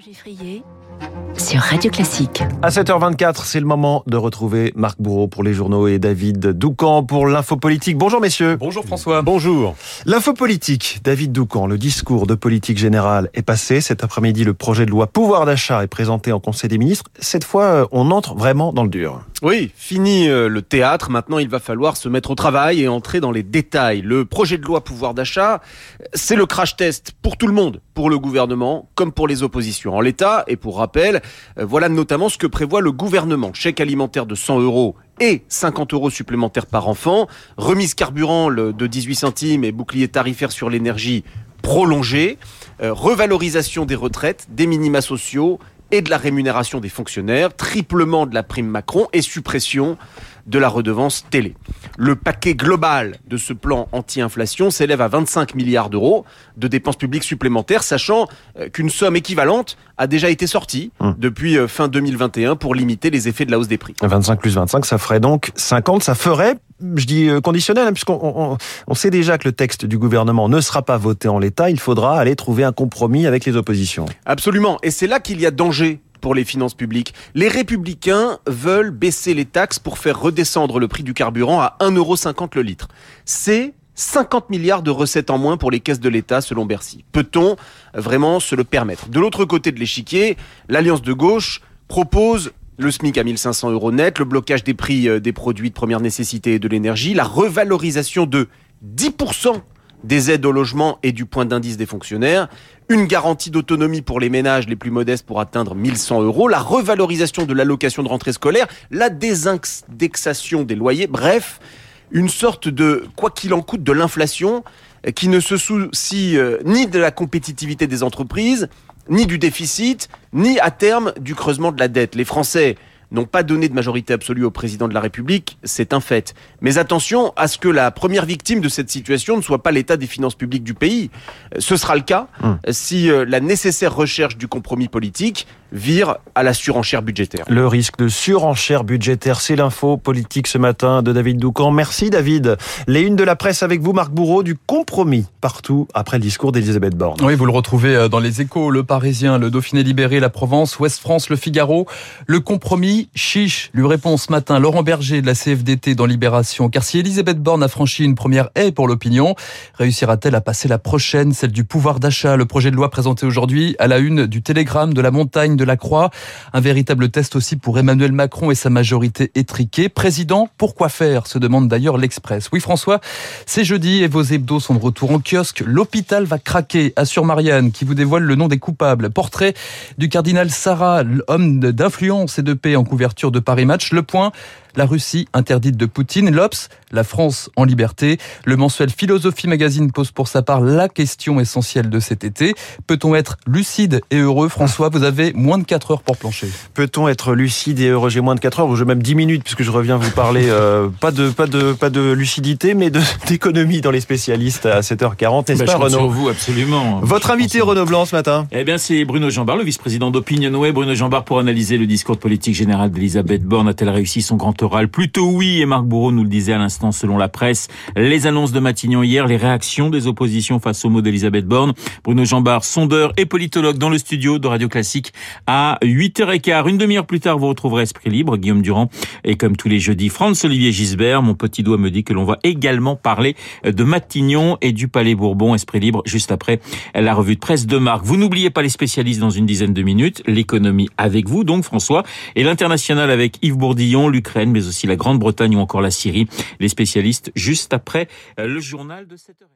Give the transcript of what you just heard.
Giffrier sur Radio Classique. À 7h24, c'est le moment de retrouver Marc Bourreau pour les journaux et David Doucan pour l'info politique. Bonjour messieurs. Bonjour François. Bonjour. L'info politique, David Doucan, le discours de politique générale est passé. Cet après-midi, le projet de loi pouvoir d'achat est présenté en Conseil des ministres. Cette fois, euh, on entre vraiment dans le dur. Oui, fini euh, le théâtre. Maintenant, il va falloir se mettre au travail et entrer dans les détails. Le projet de loi pouvoir d'achat, c'est le crash test pour tout le monde, pour le gouvernement comme pour les oppositions. En l'état, et pour rappel, euh, voilà notamment ce que prévoit le gouvernement. Chèque alimentaire de 100 euros et 50 euros supplémentaires par enfant, remise carburant de 18 centimes et bouclier tarifaire sur l'énergie prolongé, euh, revalorisation des retraites, des minima sociaux et de la rémunération des fonctionnaires, triplement de la prime Macron et suppression de la redevance télé. Le paquet global de ce plan anti-inflation s'élève à 25 milliards d'euros de dépenses publiques supplémentaires, sachant euh, qu'une somme équivalente a déjà été sortie hum. depuis euh, fin 2021 pour limiter les effets de la hausse des prix. 25 plus 25, ça ferait donc 50. Ça ferait, je dis euh, conditionnel, hein, puisqu'on on, sait déjà que le texte du gouvernement ne sera pas voté en l'état. Il faudra aller trouver un compromis avec les oppositions. Absolument. Et c'est là qu'il y a danger pour les finances publiques. Les républicains veulent baisser les taxes pour faire redescendre le prix du carburant à 1,50€ le litre. C'est 50 milliards de recettes en moins pour les caisses de l'État selon Bercy. Peut-on vraiment se le permettre? De l'autre côté de l'échiquier, l'Alliance de gauche propose le SMIC à 1500 euros net, le blocage des prix euh, des produits de première nécessité et de l'énergie, la revalorisation de 10% des aides au logement et du point d'indice des fonctionnaires, une garantie d'autonomie pour les ménages les plus modestes pour atteindre 1100 euros, la revalorisation de l'allocation de rentrée scolaire, la désindexation des loyers, bref, une sorte de quoi qu'il en coûte de l'inflation qui ne se soucie euh, ni de la compétitivité des entreprises, ni du déficit, ni à terme du creusement de la dette. Les Français n'ont pas donné de majorité absolue au président de la République, c'est un fait. Mais attention à ce que la première victime de cette situation ne soit pas l'état des finances publiques du pays. Ce sera le cas hum. si euh, la nécessaire recherche du compromis politique vire à la surenchère budgétaire. Le risque de surenchère budgétaire, c'est l'info politique ce matin de David Doucan. Merci David. Les unes de la presse avec vous, Marc Bourreau, du compromis partout après le discours d'Elisabeth Borne. Oui, vous le retrouvez euh, dans les échos, le Parisien, le Dauphiné libéré, la Provence, Ouest France, le Figaro. Le compromis, chiche, lui répond ce matin Laurent Berger de la CFDT dans Libération. Car si Elisabeth Borne a franchi une première haie pour l'opinion, réussira-t-elle à passer la prochaine, celle du pouvoir d'achat? Le projet de loi présenté aujourd'hui à la une du Télégramme de la montagne de la Croix. Un véritable test aussi pour Emmanuel Macron et sa majorité étriquée. Président, pourquoi faire se demande d'ailleurs l'Express. Oui François, c'est jeudi et vos hebdos sont de retour en kiosque. L'hôpital va craquer, assure Marianne, qui vous dévoile le nom des coupables. Portrait du cardinal Sarah, homme d'influence et de paix en couverture de Paris Match. Le point, la Russie interdite de Poutine, l'Obs, la France en liberté. Le mensuel Philosophie Magazine pose pour sa part la question essentielle de cet été. Peut-on être lucide et heureux François, vous avez moins de 4 heures pour plancher. Peut-on être lucide et heureux? J'ai moins de 4 heures, ou j'ai même 10 minutes puisque je reviens vous parler euh, pas de pas de pas de lucidité mais d'économie dans les spécialistes à 7h40, n'est-ce bah, pas Renaud? vous absolument. Votre invité Renaud Blanc ce matin Eh bien c'est Bruno Jambard, le vice-président d'Opinionway. Bruno Jambard pour analyser le discours de politique générale d'Elisabeth Borne a-t-elle réussi son grand Plutôt oui, et Marc Bourreau nous le disait à l'instant selon la presse. Les annonces de Matignon hier, les réactions des oppositions face au mot d'Elisabeth Borne. Bruno Jambard, sondeur et politologue dans le studio de Radio Classique à 8h15. Une demi-heure plus tard, vous retrouverez Esprit Libre, Guillaume Durand. Et comme tous les jeudis, Franz-Olivier Gisbert. Mon petit doigt me dit que l'on va également parler de Matignon et du Palais Bourbon. Esprit Libre, juste après la revue de presse de Marc. Vous n'oubliez pas les spécialistes dans une dizaine de minutes. L'économie avec vous, donc François. Et l'international avec Yves Bourdillon, l'Ukraine, mais aussi la Grande-Bretagne ou encore la Syrie. Les spécialistes juste après euh, le journal de 7h.